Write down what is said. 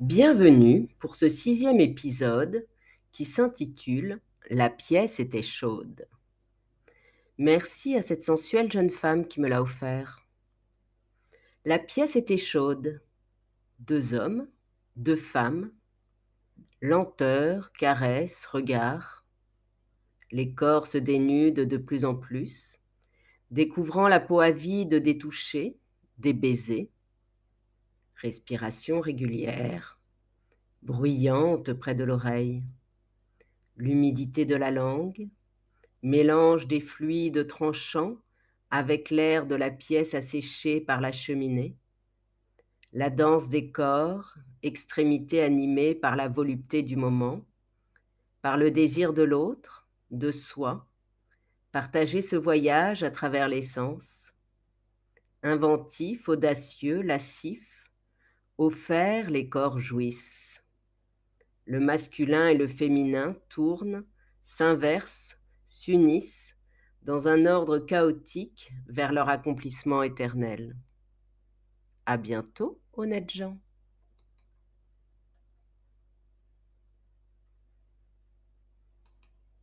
Bienvenue pour ce sixième épisode qui s'intitule La pièce était chaude. Merci à cette sensuelle jeune femme qui me l'a offert. La pièce était chaude. Deux hommes, deux femmes, lenteur, caresse, regard. Les corps se dénudent de plus en plus, découvrant la peau avide des touchés, des baisers respiration régulière, bruyante près de l'oreille, l'humidité de la langue, mélange des fluides tranchants avec l'air de la pièce asséchée par la cheminée, la danse des corps, extrémité animée par la volupté du moment, par le désir de l'autre, de soi, partager ce voyage à travers les sens, inventif, audacieux, lascif, Offert, les corps jouissent. Le masculin et le féminin tournent, s'inversent, s'unissent dans un ordre chaotique vers leur accomplissement éternel. À bientôt, honnêtes gens.